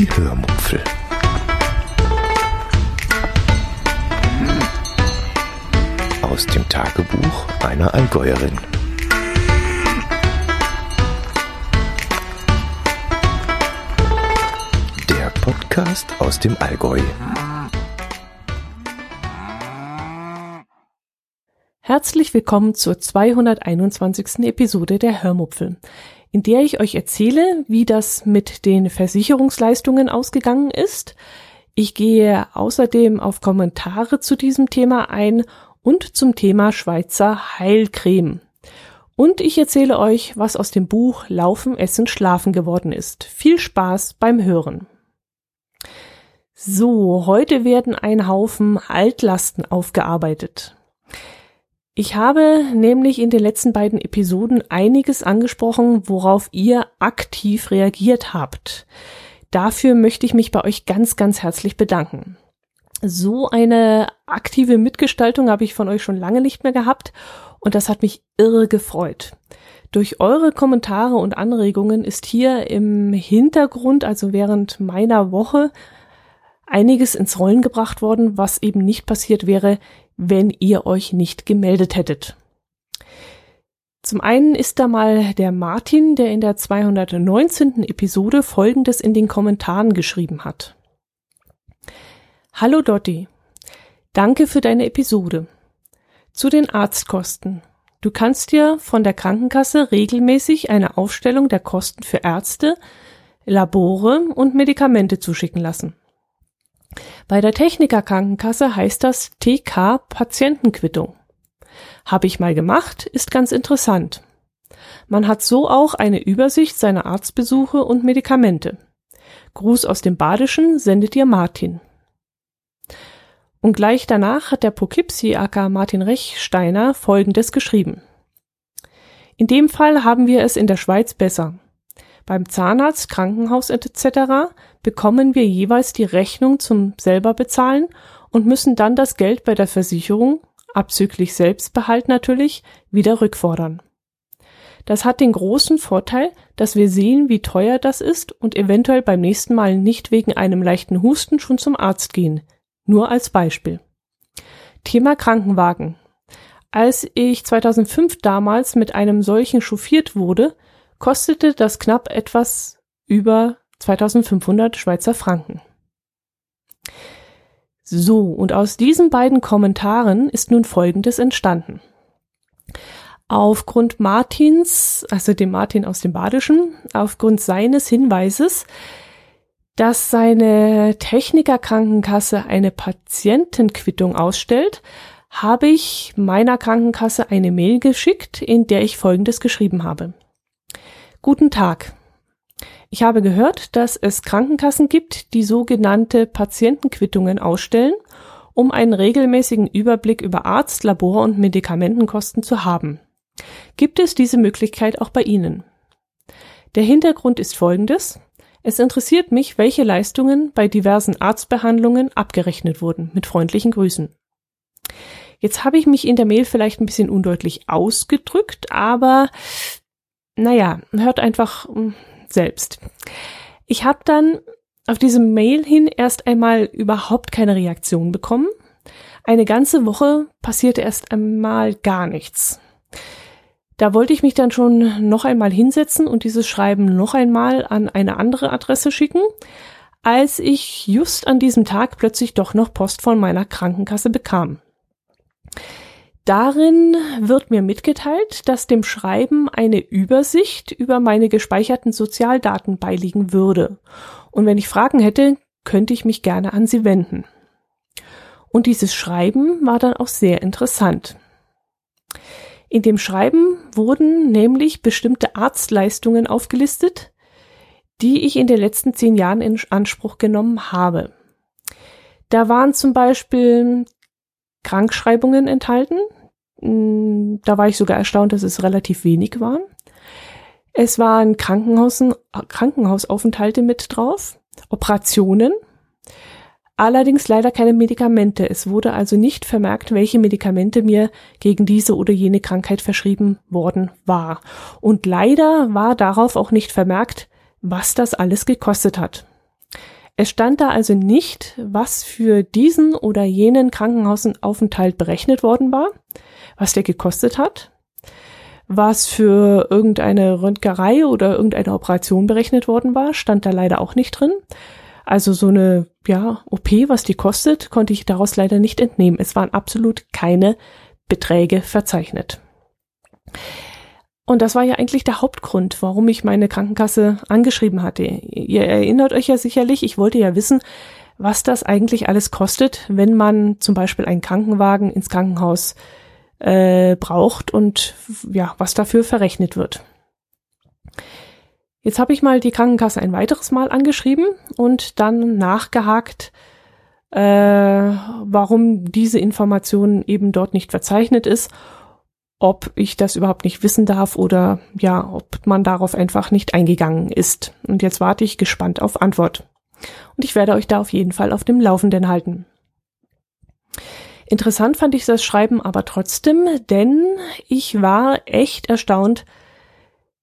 Die Hörmupfel. Aus dem Tagebuch einer Allgäuerin. Der Podcast aus dem Allgäu. Herzlich willkommen zur 221. Episode der Hörmupfel in der ich euch erzähle, wie das mit den Versicherungsleistungen ausgegangen ist. Ich gehe außerdem auf Kommentare zu diesem Thema ein und zum Thema Schweizer Heilcreme. Und ich erzähle euch, was aus dem Buch Laufen, Essen, Schlafen geworden ist. Viel Spaß beim Hören. So, heute werden ein Haufen Altlasten aufgearbeitet. Ich habe nämlich in den letzten beiden Episoden einiges angesprochen, worauf ihr aktiv reagiert habt. Dafür möchte ich mich bei euch ganz, ganz herzlich bedanken. So eine aktive Mitgestaltung habe ich von euch schon lange nicht mehr gehabt und das hat mich irre gefreut. Durch eure Kommentare und Anregungen ist hier im Hintergrund, also während meiner Woche, einiges ins Rollen gebracht worden, was eben nicht passiert wäre, wenn ihr euch nicht gemeldet hättet. Zum einen ist da mal der Martin, der in der 219. Episode Folgendes in den Kommentaren geschrieben hat. Hallo Dotti. Danke für deine Episode. Zu den Arztkosten. Du kannst dir von der Krankenkasse regelmäßig eine Aufstellung der Kosten für Ärzte, Labore und Medikamente zuschicken lassen. Bei der Techniker Krankenkasse heißt das TK Patientenquittung. Habe ich mal gemacht, ist ganz interessant. Man hat so auch eine Übersicht seiner Arztbesuche und Medikamente. Gruß aus dem Badischen sendet ihr Martin. Und gleich danach hat der Poughkeepsie aka Martin Rechsteiner folgendes geschrieben. In dem Fall haben wir es in der Schweiz besser. Beim Zahnarzt, Krankenhaus etc. bekommen wir jeweils die Rechnung zum selber bezahlen und müssen dann das Geld bei der Versicherung, abzüglich Selbstbehalt natürlich, wieder rückfordern. Das hat den großen Vorteil, dass wir sehen, wie teuer das ist und eventuell beim nächsten Mal nicht wegen einem leichten Husten schon zum Arzt gehen. Nur als Beispiel. Thema Krankenwagen. Als ich 2005 damals mit einem solchen chauffiert wurde, kostete das knapp etwas über 2500 Schweizer Franken. So, und aus diesen beiden Kommentaren ist nun Folgendes entstanden. Aufgrund Martins, also dem Martin aus dem Badischen, aufgrund seines Hinweises, dass seine Technikerkrankenkasse eine Patientenquittung ausstellt, habe ich meiner Krankenkasse eine Mail geschickt, in der ich Folgendes geschrieben habe. Guten Tag. Ich habe gehört, dass es Krankenkassen gibt, die sogenannte Patientenquittungen ausstellen, um einen regelmäßigen Überblick über Arzt-, Labor- und Medikamentenkosten zu haben. Gibt es diese Möglichkeit auch bei Ihnen? Der Hintergrund ist folgendes. Es interessiert mich, welche Leistungen bei diversen Arztbehandlungen abgerechnet wurden. Mit freundlichen Grüßen. Jetzt habe ich mich in der Mail vielleicht ein bisschen undeutlich ausgedrückt, aber naja, hört einfach selbst. Ich habe dann auf diese Mail hin erst einmal überhaupt keine Reaktion bekommen. Eine ganze Woche passierte erst einmal gar nichts. Da wollte ich mich dann schon noch einmal hinsetzen und dieses Schreiben noch einmal an eine andere Adresse schicken, als ich just an diesem Tag plötzlich doch noch Post von meiner Krankenkasse bekam. Darin wird mir mitgeteilt, dass dem Schreiben eine Übersicht über meine gespeicherten Sozialdaten beiliegen würde. Und wenn ich Fragen hätte, könnte ich mich gerne an sie wenden. Und dieses Schreiben war dann auch sehr interessant. In dem Schreiben wurden nämlich bestimmte Arztleistungen aufgelistet, die ich in den letzten zehn Jahren in Anspruch genommen habe. Da waren zum Beispiel Krankschreibungen enthalten, Mm, da war ich sogar erstaunt, dass es relativ wenig waren. Es waren Krankenhausaufenthalte mit drauf, Operationen, allerdings leider keine Medikamente. Es wurde also nicht vermerkt, welche Medikamente mir gegen diese oder jene Krankheit verschrieben worden war. Und leider war darauf auch nicht vermerkt, was das alles gekostet hat. Es stand da also nicht, was für diesen oder jenen Krankenhausaufenthalt berechnet worden war, was der gekostet hat, was für irgendeine Röntgerei oder irgendeine Operation berechnet worden war, stand da leider auch nicht drin. Also so eine, ja, OP, was die kostet, konnte ich daraus leider nicht entnehmen. Es waren absolut keine Beträge verzeichnet. Und das war ja eigentlich der Hauptgrund, warum ich meine Krankenkasse angeschrieben hatte. Ihr erinnert euch ja sicherlich, ich wollte ja wissen, was das eigentlich alles kostet, wenn man zum Beispiel einen Krankenwagen ins Krankenhaus äh, braucht und ja, was dafür verrechnet wird. Jetzt habe ich mal die Krankenkasse ein weiteres Mal angeschrieben und dann nachgehakt, äh, warum diese Information eben dort nicht verzeichnet ist ob ich das überhaupt nicht wissen darf oder ja, ob man darauf einfach nicht eingegangen ist. Und jetzt warte ich gespannt auf Antwort. Und ich werde euch da auf jeden Fall auf dem Laufenden halten. Interessant fand ich das Schreiben aber trotzdem, denn ich war echt erstaunt,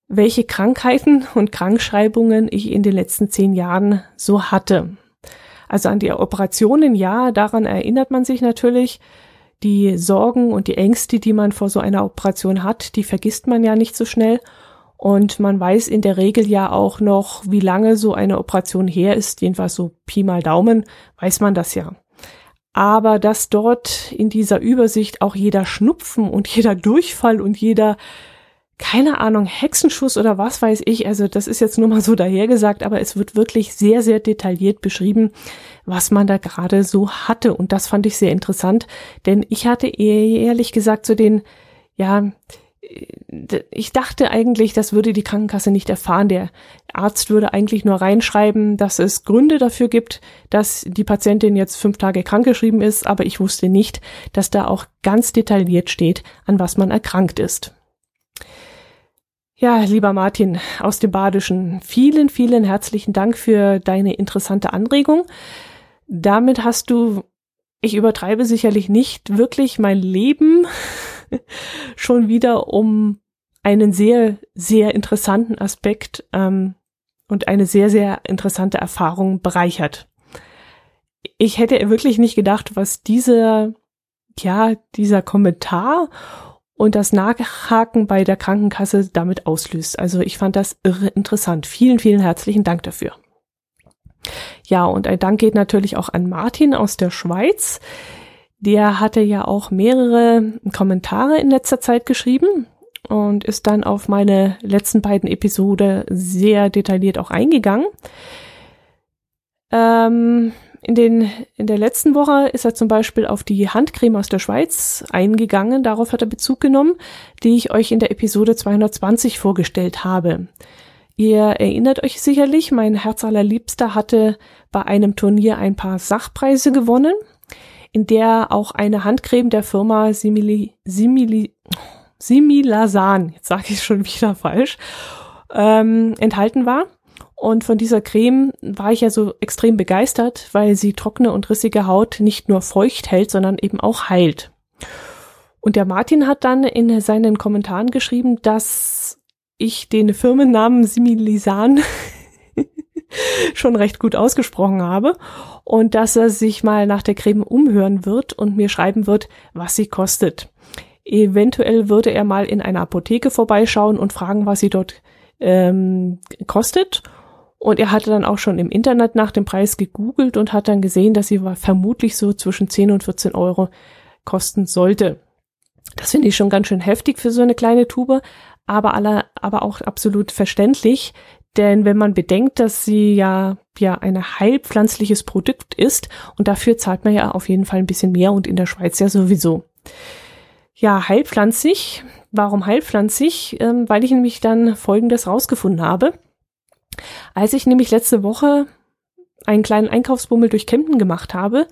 welche Krankheiten und Krankschreibungen ich in den letzten zehn Jahren so hatte. Also an die Operationen, ja, daran erinnert man sich natürlich, die Sorgen und die Ängste, die man vor so einer Operation hat, die vergisst man ja nicht so schnell. Und man weiß in der Regel ja auch noch, wie lange so eine Operation her ist, jedenfalls so Pi mal Daumen, weiß man das ja. Aber dass dort in dieser Übersicht auch jeder Schnupfen und jeder Durchfall und jeder keine Ahnung, Hexenschuss oder was weiß ich. Also das ist jetzt nur mal so dahergesagt, aber es wird wirklich sehr, sehr detailliert beschrieben, was man da gerade so hatte. Und das fand ich sehr interessant, denn ich hatte ehrlich gesagt zu so den, ja, ich dachte eigentlich, das würde die Krankenkasse nicht erfahren. Der Arzt würde eigentlich nur reinschreiben, dass es Gründe dafür gibt, dass die Patientin jetzt fünf Tage krankgeschrieben ist, aber ich wusste nicht, dass da auch ganz detailliert steht, an was man erkrankt ist. Ja, lieber Martin aus dem Badischen, vielen, vielen herzlichen Dank für deine interessante Anregung. Damit hast du, ich übertreibe sicherlich nicht, wirklich mein Leben schon wieder um einen sehr, sehr interessanten Aspekt ähm, und eine sehr, sehr interessante Erfahrung bereichert. Ich hätte wirklich nicht gedacht, was dieser, ja, dieser Kommentar und das Nachhaken bei der Krankenkasse damit auslöst. Also ich fand das irre interessant. Vielen, vielen herzlichen Dank dafür. Ja, und ein Dank geht natürlich auch an Martin aus der Schweiz. Der hatte ja auch mehrere Kommentare in letzter Zeit geschrieben und ist dann auf meine letzten beiden Episode sehr detailliert auch eingegangen. Ähm, in, den, in der letzten Woche ist er zum Beispiel auf die Handcreme aus der Schweiz eingegangen. Darauf hat er Bezug genommen, die ich euch in der Episode 220 vorgestellt habe. Ihr erinnert euch sicherlich, mein Herz allerliebster hatte bei einem Turnier ein paar Sachpreise gewonnen, in der auch eine Handcreme der Firma Simili, Simili, Similasan, jetzt sage ich schon wieder falsch, ähm, enthalten war. Und von dieser Creme war ich ja so extrem begeistert, weil sie trockene und rissige Haut nicht nur feucht hält, sondern eben auch heilt. Und der Martin hat dann in seinen Kommentaren geschrieben, dass ich den Firmennamen Similisan schon recht gut ausgesprochen habe und dass er sich mal nach der Creme umhören wird und mir schreiben wird, was sie kostet. Eventuell würde er mal in einer Apotheke vorbeischauen und fragen, was sie dort ähm, kostet und er hatte dann auch schon im Internet nach dem Preis gegoogelt und hat dann gesehen, dass sie vermutlich so zwischen 10 und 14 Euro kosten sollte. Das finde ich schon ganz schön heftig für so eine kleine Tube, aber aller, aber auch absolut verständlich, denn wenn man bedenkt, dass sie ja, ja ein heilpflanzliches Produkt ist und dafür zahlt man ja auf jeden Fall ein bisschen mehr und in der Schweiz ja sowieso. Ja, heilpflanzlich. Warum heilpflanzlich? Ähm, weil ich nämlich dann Folgendes rausgefunden habe. Als ich nämlich letzte Woche einen kleinen Einkaufsbummel durch Kempten gemacht habe,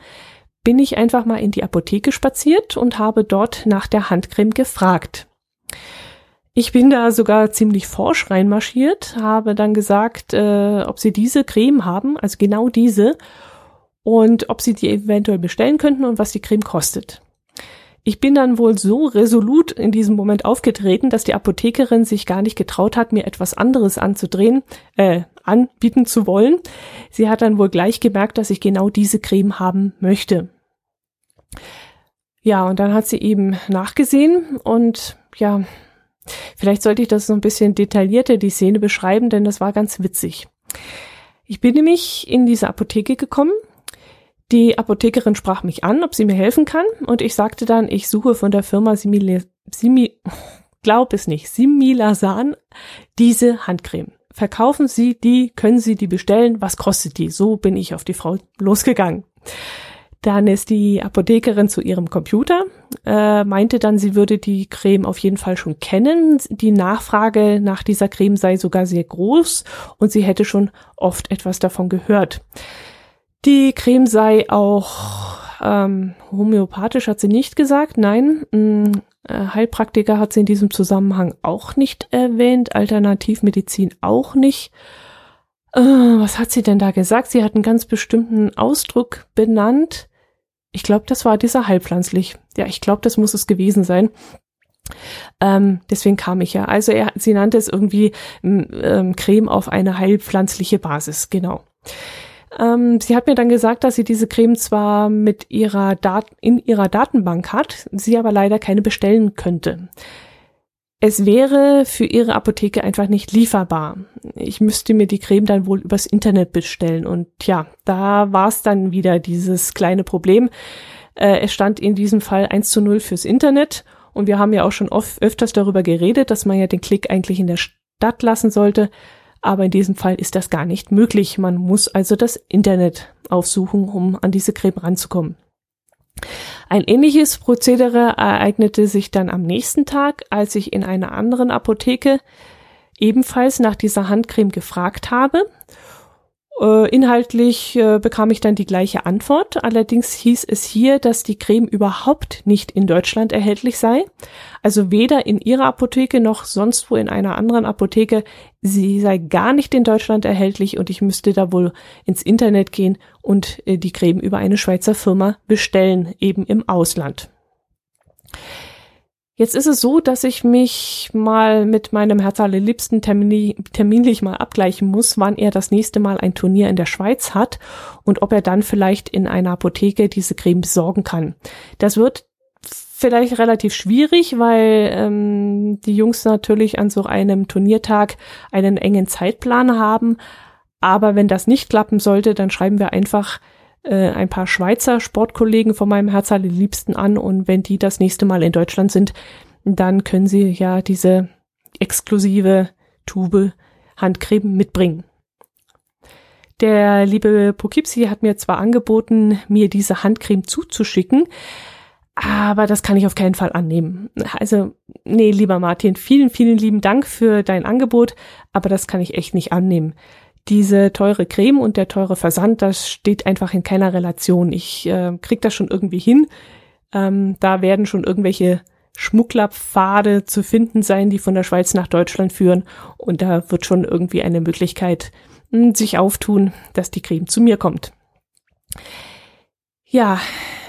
bin ich einfach mal in die Apotheke spaziert und habe dort nach der Handcreme gefragt. Ich bin da sogar ziemlich forsch reinmarschiert, habe dann gesagt, äh, ob sie diese Creme haben, also genau diese, und ob sie die eventuell bestellen könnten und was die Creme kostet. Ich bin dann wohl so resolut in diesem Moment aufgetreten, dass die Apothekerin sich gar nicht getraut hat, mir etwas anderes anzudrehen, äh, anbieten zu wollen. Sie hat dann wohl gleich gemerkt, dass ich genau diese Creme haben möchte. Ja, und dann hat sie eben nachgesehen und ja, vielleicht sollte ich das so ein bisschen detaillierter die Szene beschreiben, denn das war ganz witzig. Ich bin nämlich in diese Apotheke gekommen. Die Apothekerin sprach mich an, ob sie mir helfen kann, und ich sagte dann, ich suche von der Firma Simile, Simi, glaub es nicht, Similasan diese Handcreme. Verkaufen Sie die, können Sie die bestellen, was kostet die? So bin ich auf die Frau losgegangen. Dann ist die Apothekerin zu ihrem Computer, äh, meinte dann, sie würde die Creme auf jeden Fall schon kennen. Die Nachfrage nach dieser Creme sei sogar sehr groß und sie hätte schon oft etwas davon gehört. Die Creme sei auch ähm, homöopathisch, hat sie nicht gesagt. Nein, mh, mm, äh, Heilpraktiker hat sie in diesem Zusammenhang auch nicht erwähnt, Alternativmedizin auch nicht. Äh, was hat sie denn da gesagt? Sie hat einen ganz bestimmten Ausdruck benannt. Ich glaube, das war dieser heilpflanzlich. Ja, ich glaube, das muss es gewesen sein. Ähm, deswegen kam ich ja. Also er, sie nannte es irgendwie ähm, Creme auf eine heilpflanzliche Basis, genau. Ähm, sie hat mir dann gesagt, dass sie diese Creme zwar mit ihrer Dat in ihrer Datenbank hat, sie aber leider keine bestellen könnte. Es wäre für ihre Apotheke einfach nicht lieferbar. Ich müsste mir die Creme dann wohl übers Internet bestellen. Und ja, da war es dann wieder dieses kleine Problem. Äh, es stand in diesem Fall 1 zu 0 fürs Internet. Und wir haben ja auch schon oft, öfters darüber geredet, dass man ja den Klick eigentlich in der Stadt lassen sollte. Aber in diesem Fall ist das gar nicht möglich. Man muss also das Internet aufsuchen, um an diese Creme ranzukommen. Ein ähnliches Prozedere ereignete sich dann am nächsten Tag, als ich in einer anderen Apotheke ebenfalls nach dieser Handcreme gefragt habe inhaltlich äh, bekam ich dann die gleiche Antwort. Allerdings hieß es hier, dass die Creme überhaupt nicht in Deutschland erhältlich sei. Also weder in ihrer Apotheke noch sonst wo in einer anderen Apotheke. Sie sei gar nicht in Deutschland erhältlich und ich müsste da wohl ins Internet gehen und äh, die Creme über eine Schweizer Firma bestellen, eben im Ausland. Jetzt ist es so, dass ich mich mal mit meinem Herz allerliebsten terminli terminlich mal abgleichen muss, wann er das nächste Mal ein Turnier in der Schweiz hat und ob er dann vielleicht in einer Apotheke diese Creme besorgen kann. Das wird vielleicht relativ schwierig, weil ähm, die Jungs natürlich an so einem Turniertag einen engen Zeitplan haben. Aber wenn das nicht klappen sollte, dann schreiben wir einfach äh, ein paar Schweizer Sportkollegen von meinem Herz liebsten an und wenn die das nächste Mal in Deutschland sind, dann können sie ja diese exklusive Tube Handcreme mitbringen. Der liebe Poughkeepsie hat mir zwar angeboten, mir diese Handcreme zuzuschicken, aber das kann ich auf keinen Fall annehmen. Also, nee, lieber Martin, vielen, vielen lieben Dank für dein Angebot, aber das kann ich echt nicht annehmen diese teure Creme und der teure Versand, das steht einfach in keiner Relation. Ich äh, krieg das schon irgendwie hin. Ähm, da werden schon irgendwelche Schmugglerpfade zu finden sein, die von der Schweiz nach Deutschland führen. Und da wird schon irgendwie eine Möglichkeit mh, hm, sich auftun, dass die Creme zu mir kommt. Ja,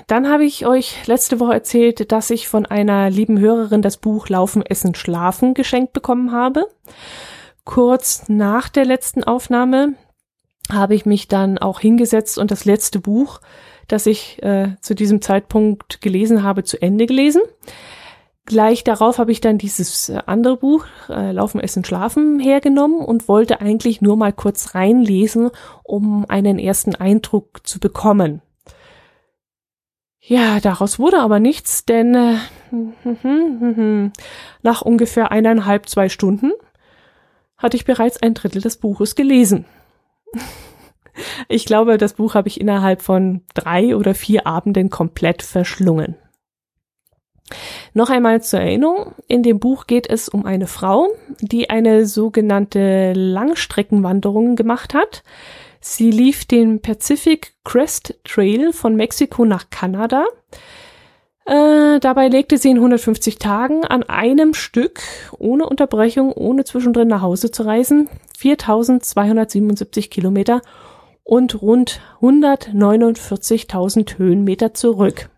dann habe ich euch letzte Woche erzählt, dass ich von einer lieben Hörerin das Buch Laufen, Essen, Schlafen geschenkt bekommen habe kurz nach der letzten Aufnahme habe ich mich dann auch hingesetzt und das letzte Buch, das ich äh, zu diesem Zeitpunkt gelesen habe, zu Ende gelesen. Gleich darauf habe ich dann dieses äh, andere Buch, äh, Laufen, Essen, Schlafen, hergenommen und wollte eigentlich nur mal kurz reinlesen, um einen ersten Eindruck zu bekommen. Ja, daraus wurde aber nichts, denn äh, nach ungefähr eineinhalb, zwei Stunden hatte ich bereits ein Drittel des Buches gelesen. Ich glaube, das Buch habe ich innerhalb von drei oder vier Abenden komplett verschlungen. Noch einmal zur Erinnerung, in dem Buch geht es um eine Frau, die eine sogenannte Langstreckenwanderung gemacht hat. Sie lief den Pacific Crest Trail von Mexiko nach Kanada äh, dabei legte sie in 150 Tagen an einem Stück, ohne Unterbrechung, ohne zwischendrin nach Hause zu reisen, 4277 Kilometer und rund 149.000 Höhenmeter zurück.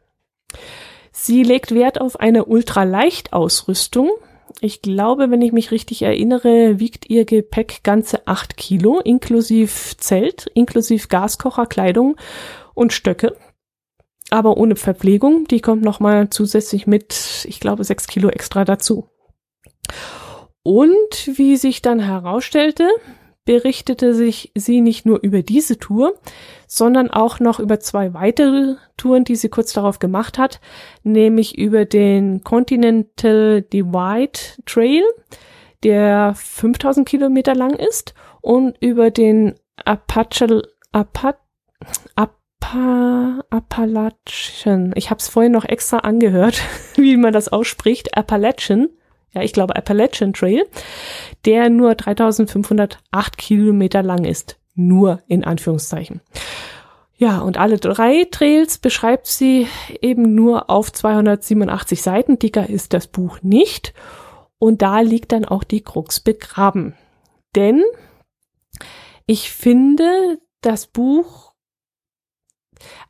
Sie legt Wert auf eine Ultraleichtausrüstung. Ich glaube, wenn ich mich richtig erinnere, wiegt ihr Gepäck ganze acht Kilo, inklusive Zelt, inklusive Gaskocher, Kleidung und Stöcke. Aber ohne Verpflegung. Die kommt nochmal zusätzlich mit, ich glaube, sechs Kilo extra dazu. Und wie sich dann herausstellte, berichtete sich sie nicht nur über diese Tour, sondern auch noch über zwei weitere Touren, die sie kurz darauf gemacht hat, nämlich über den Continental Divide Trail, der 5000 Kilometer lang ist, und über den Apache, Apa, Apa, Appalachian. Ich habe es vorhin noch extra angehört, wie man das ausspricht. Appalachian ja, ich glaube Appalachian Trail, der nur 3508 Kilometer lang ist. Nur in Anführungszeichen. Ja, und alle drei Trails beschreibt sie eben nur auf 287 Seiten. Dicker ist das Buch nicht. Und da liegt dann auch die Krux begraben. Denn ich finde das Buch,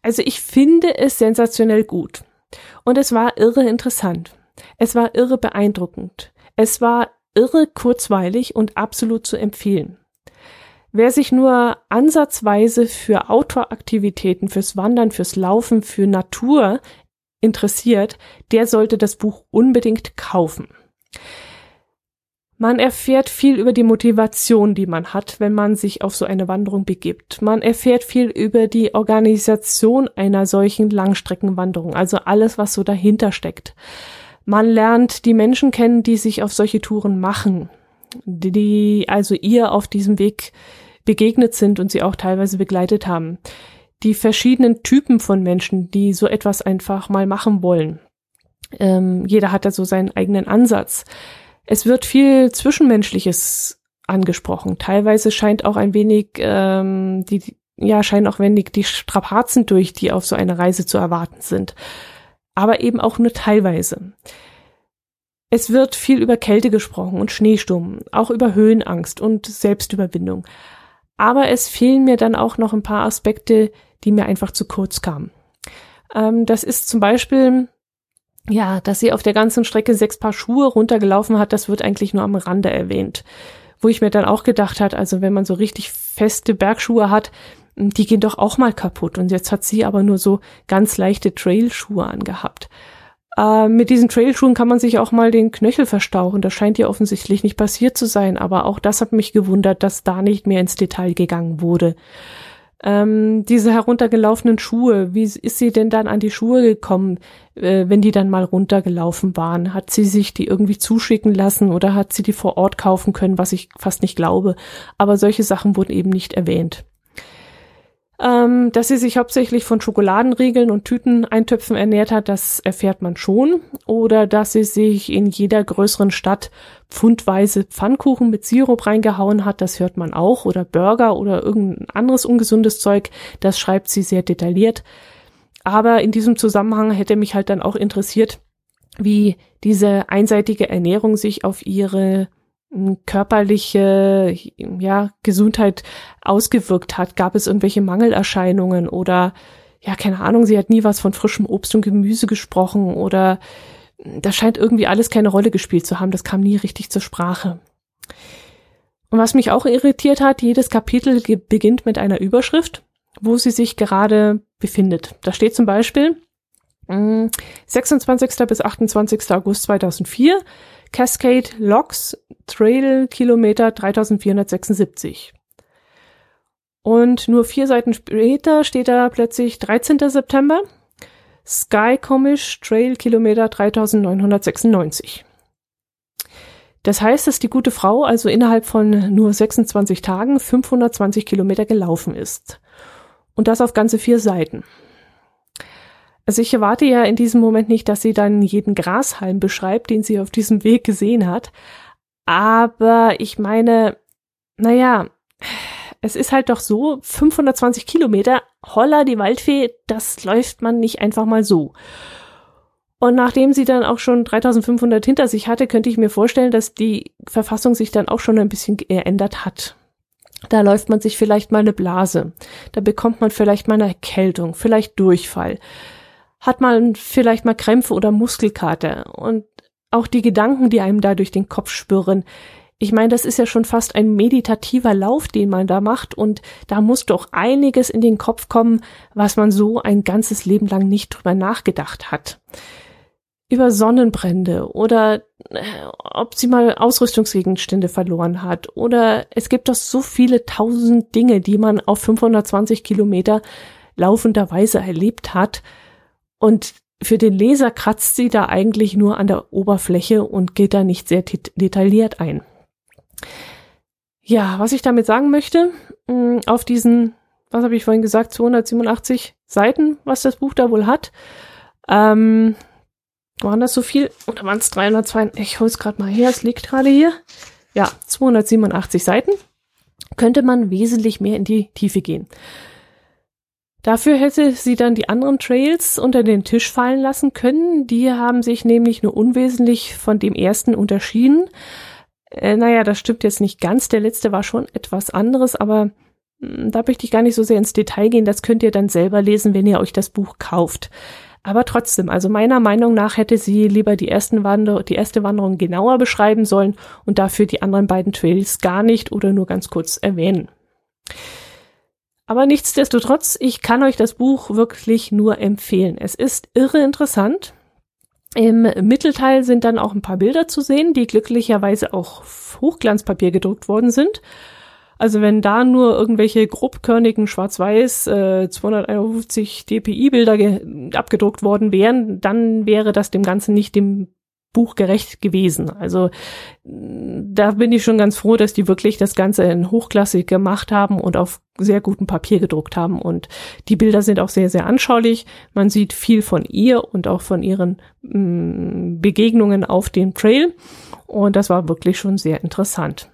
also ich finde es sensationell gut. Und es war irre interessant. Es war irre beeindruckend. Es war irre kurzweilig und absolut zu empfehlen. Wer sich nur ansatzweise für Outdoor-Aktivitäten, fürs Wandern, fürs Laufen, für Natur interessiert, der sollte das Buch unbedingt kaufen. Man erfährt viel über die Motivation, die man hat, wenn man sich auf so eine Wanderung begibt. Man erfährt viel über die Organisation einer solchen Langstreckenwanderung, also alles, was so dahinter steckt. Man lernt die Menschen kennen, die sich auf solche Touren machen, die also ihr auf diesem Weg begegnet sind und sie auch teilweise begleitet haben. Die verschiedenen Typen von Menschen, die so etwas einfach mal machen wollen. Ähm, jeder hat da so seinen eigenen Ansatz. Es wird viel Zwischenmenschliches angesprochen. Teilweise scheint auch ein wenig ähm, die ja scheinen auch wenig die Strapazen durch, die auf so eine Reise zu erwarten sind aber eben auch nur teilweise. Es wird viel über Kälte gesprochen und Schneesturm, auch über Höhenangst und Selbstüberwindung. Aber es fehlen mir dann auch noch ein paar Aspekte, die mir einfach zu kurz kamen. Ähm, das ist zum Beispiel, ja, dass sie auf der ganzen Strecke sechs Paar Schuhe runtergelaufen hat, das wird eigentlich nur am Rande erwähnt. Wo ich mir dann auch gedacht hat, also wenn man so richtig feste Bergschuhe hat, die gehen doch auch mal kaputt. Und jetzt hat sie aber nur so ganz leichte Trailschuhe angehabt. Äh, mit diesen Trailschuhen kann man sich auch mal den Knöchel verstauchen. Das scheint ihr offensichtlich nicht passiert zu sein, aber auch das hat mich gewundert, dass da nicht mehr ins Detail gegangen wurde. Ähm, diese heruntergelaufenen Schuhe, wie ist sie denn dann an die Schuhe gekommen, äh, wenn die dann mal runtergelaufen waren? Hat sie sich die irgendwie zuschicken lassen oder hat sie die vor Ort kaufen können, was ich fast nicht glaube? Aber solche Sachen wurden eben nicht erwähnt. Ähm, dass sie sich hauptsächlich von Schokoladenriegeln und Tüteneintöpfen ernährt hat, das erfährt man schon. Oder dass sie sich in jeder größeren Stadt pfundweise Pfannkuchen mit Sirup reingehauen hat, das hört man auch. Oder Burger oder irgendein anderes ungesundes Zeug, das schreibt sie sehr detailliert. Aber in diesem Zusammenhang hätte mich halt dann auch interessiert, wie diese einseitige Ernährung sich auf ihre körperliche ja, Gesundheit ausgewirkt hat. Gab es irgendwelche Mangelerscheinungen oder ja, keine Ahnung, sie hat nie was von frischem Obst und Gemüse gesprochen oder da scheint irgendwie alles keine Rolle gespielt zu haben. Das kam nie richtig zur Sprache. Und was mich auch irritiert hat, jedes Kapitel beginnt mit einer Überschrift, wo sie sich gerade befindet. Da steht zum Beispiel 26. Mm, bis 28. August 2004 Cascade Locks Trail Kilometer 3476. Und nur vier Seiten später steht da plötzlich 13. September Sky Comish Trail Kilometer 3996. Das heißt, dass die gute Frau also innerhalb von nur 26 Tagen 520 Kilometer gelaufen ist. Und das auf ganze vier Seiten. Also ich erwarte ja in diesem Moment nicht, dass sie dann jeden Grashalm beschreibt, den sie auf diesem Weg gesehen hat. Aber ich meine, naja, es ist halt doch so, 520 Kilometer, holla die Waldfee, das läuft man nicht einfach mal so. Und nachdem sie dann auch schon 3500 hinter sich hatte, könnte ich mir vorstellen, dass die Verfassung sich dann auch schon ein bisschen geändert hat. Da läuft man sich vielleicht mal eine Blase. Da bekommt man vielleicht mal eine Erkältung, vielleicht Durchfall hat man vielleicht mal Krämpfe oder Muskelkater. Und auch die Gedanken, die einem da durch den Kopf spüren. Ich meine, das ist ja schon fast ein meditativer Lauf, den man da macht, und da muss doch einiges in den Kopf kommen, was man so ein ganzes Leben lang nicht drüber nachgedacht hat. Über Sonnenbrände oder äh, ob sie mal Ausrüstungsgegenstände verloren hat oder es gibt doch so viele tausend Dinge, die man auf 520 Kilometer laufenderweise erlebt hat und für den Leser kratzt sie da eigentlich nur an der Oberfläche und geht da nicht sehr detailliert ein. Ja, was ich damit sagen möchte, mm, auf diesen, was habe ich vorhin gesagt, 287 Seiten, was das Buch da wohl hat, ähm, waren das so viel? Oder waren es 302? Ich hol's gerade mal her, es liegt gerade hier. Ja, 287 Seiten. Könnte man wesentlich mehr in die Tiefe gehen. Dafür hätte sie dann die anderen Trails unter den Tisch fallen lassen können. Die haben sich nämlich nur unwesentlich von dem ersten unterschieden. Äh, naja, das stimmt jetzt nicht ganz. Der letzte war schon etwas anderes, aber mh, hm, da möchte ich gar nicht so sehr ins Detail gehen. Das könnt ihr dann selber lesen, wenn ihr euch das Buch kauft. Aber trotzdem, also meiner Meinung nach hätte sie lieber die, ersten Wander die erste Wanderung genauer beschreiben sollen und dafür die anderen beiden Trails gar nicht oder nur ganz kurz erwähnen. Aber nichtsdestotrotz, ich kann euch das Buch wirklich nur empfehlen. Es ist irre interessant. Im Mittelteil sind dann auch ein paar Bilder zu sehen, die glücklicherweise auch Hochglanzpapier gedruckt worden sind. Also wenn da nur irgendwelche grobkörnigen Schwarz-Weiß äh, 251 dpi-Bilder abgedruckt worden wären, dann wäre das dem Ganzen nicht dem Buch gerecht gewesen. Also da bin ich schon ganz froh, dass die wirklich das Ganze in Hochklassik gemacht haben und auf sehr gutem Papier gedruckt haben. Und die Bilder sind auch sehr, sehr anschaulich. Man sieht viel von ihr und auch von ihren mh, mm, Begegnungen auf dem Trail. Und das war wirklich schon sehr interessant.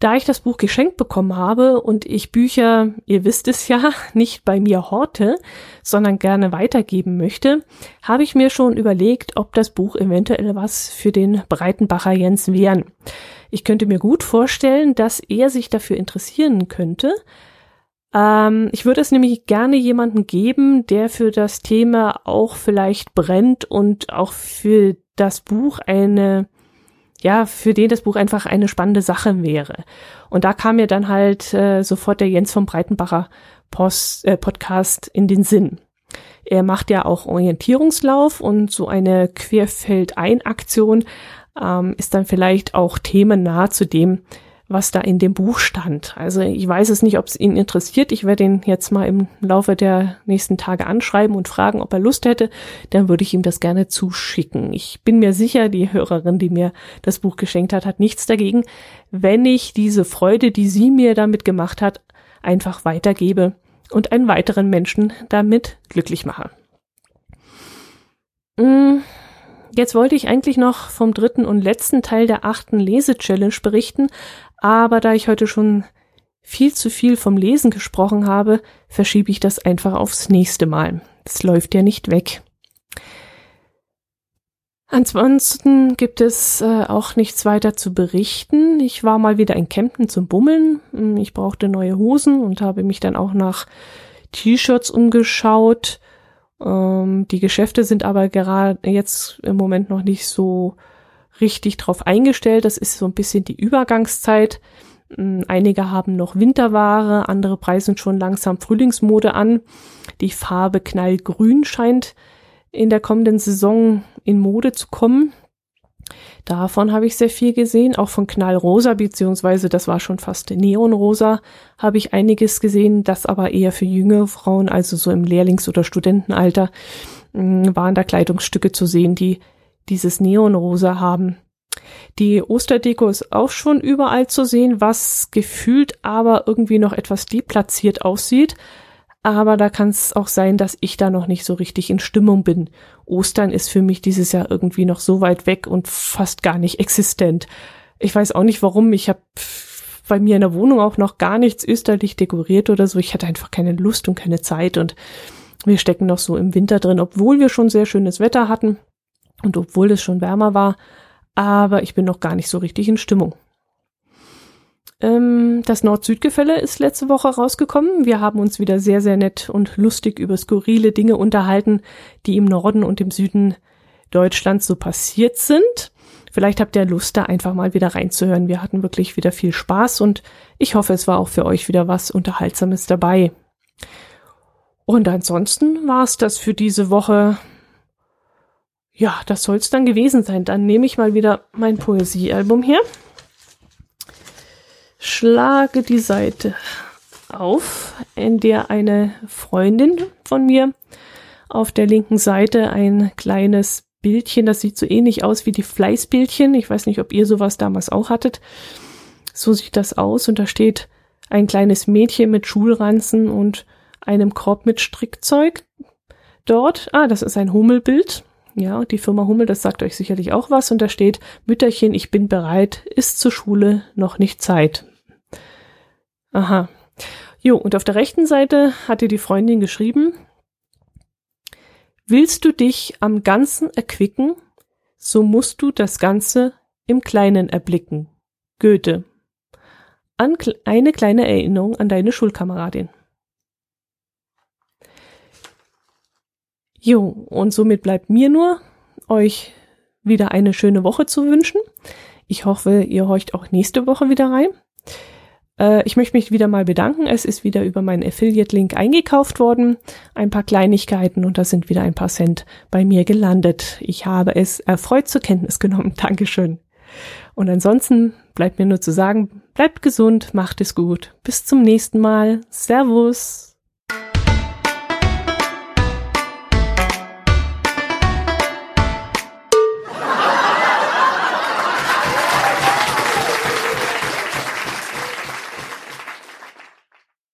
Da ich das Buch geschenkt bekommen habe und ich Bücher, ihr wisst es ja, nicht bei mir horte, sondern gerne weitergeben möchte, habe ich mir schon überlegt, ob das Buch eventuell was für den Breitenbacher Jens wären. Ich könnte mir gut vorstellen, dass er sich dafür interessieren könnte. Ähm, ich würde es nämlich gerne jemanden geben, der für das Thema auch vielleicht brennt und auch für das Buch eine ja, für den das Buch einfach eine spannende Sache wäre. Und da kam mir dann halt äh, sofort der Jens vom Breitenbacher Post, äh, Podcast in den Sinn. Er macht ja auch Orientierungslauf und so eine Querfeldein-Aktion ähm, ist dann vielleicht auch themennah zu dem, was da in dem Buch stand. Also ich weiß es nicht, ob es ihn interessiert. Ich werde ihn jetzt mal im Laufe der nächsten Tage anschreiben und fragen, ob er Lust hätte. Dann würde ich ihm das gerne zuschicken. Ich bin mir sicher, die Hörerin, die mir das Buch geschenkt hat, hat nichts dagegen, wenn ich diese Freude, die sie mir damit gemacht hat, einfach weitergebe und einen weiteren Menschen damit glücklich mache. Hm, jetzt wollte ich eigentlich noch vom dritten und letzten Teil der achten Lese-Challenge berichten, aber da ich heute schon viel zu viel vom Lesen gesprochen habe, verschiebe ich das einfach aufs nächste Mal. Das läuft ja nicht weg. Ansonsten gibt es äh, auch nichts weiter zu berichten. Ich war mal wieder in Kempten zum Bummeln. Hm, ich brauchte neue Hosen und habe mich dann auch nach T-Shirts umgeschaut. Ähm, die Geschäfte sind aber gerade jetzt im Moment noch nicht so richtig drauf eingestellt. Das ist so ein bisschen die Übergangszeit. Mm, einige haben noch Winterware, andere preisen schon langsam Frühlingsmode an. Die Farbe knallgrün scheint in der kommenden Saison in Mode zu kommen. Davon habe ich sehr viel gesehen, auch von Knallrosa, beziehungsweise das war schon fast Neonrosa, habe ich einiges gesehen, das aber eher für jüngere Frauen, also so im Lehrlings- oder Studentenalter, mm, waren da Kleidungsstücke zu sehen, die dieses Neonrosa haben. Die Osterdeko ist auch schon überall zu sehen, was gefühlt aber irgendwie noch etwas deplatziert aussieht. Aber da kann es auch sein, dass ich da noch nicht so richtig in Stimmung bin. Ostern ist für mich dieses Jahr irgendwie noch so weit weg und fast gar nicht existent. Ich weiß auch nicht warum. Ich habe bei mir in der Wohnung auch noch gar nichts österlich dekoriert oder so. Ich hatte einfach keine Lust und keine Zeit und wir stecken noch so im Winter drin, obwohl wir schon sehr schönes Wetter hatten. Und obwohl es schon wärmer war, aber ich bin noch gar nicht so richtig in Stimmung. Ähm, das Nord-Süd-Gefälle ist letzte Woche rausgekommen. Wir haben uns wieder sehr, sehr nett und lustig über skurrile Dinge unterhalten, die im Norden und im Süden Deutschland so passiert sind. Vielleicht habt ihr Lust, da einfach mal wieder reinzuhören. Wir hatten wirklich wieder viel Spaß und ich hoffe, es war auch für euch wieder was Unterhaltsames dabei. Und ansonsten war es das für diese Woche. Ja, das soll es dann gewesen sein. Dann nehme ich mal wieder mein Poesiealbum her, schlage die Seite auf, in der eine Freundin von mir auf der linken Seite ein kleines Bildchen, das sieht so ähnlich aus wie die Fleißbildchen. Ich weiß nicht, ob ihr sowas damals auch hattet. So sieht das aus und da steht ein kleines Mädchen mit Schulranzen und einem Korb mit Strickzeug dort. Ah, das ist ein Hummelbild. Ja, die Firma Hummel, das sagt euch sicherlich auch was. Und da steht, Mütterchen, ich bin bereit, ist zur Schule noch nicht Zeit. Aha. Jo, und auf der rechten Seite hatte die Freundin geschrieben, Willst du dich am Ganzen erquicken, so musst du das Ganze im Kleinen erblicken. Goethe. An eine kleine Erinnerung an deine Schulkameradin. Jo, und somit bleibt mir nur, euch wieder eine schöne Woche zu wünschen. Ich hoffe, ihr horcht auch nächste Woche wieder rein. Äh, ich möchte mich wieder mal bedanken. Es ist wieder über meinen Affiliate-Link eingekauft worden. Ein paar Kleinigkeiten und da sind wieder ein paar Cent bei mir gelandet. Ich habe es erfreut zur Kenntnis genommen. Dankeschön. Und ansonsten bleibt mir nur zu sagen, bleibt gesund, macht es gut. Bis zum nächsten Mal. Servus.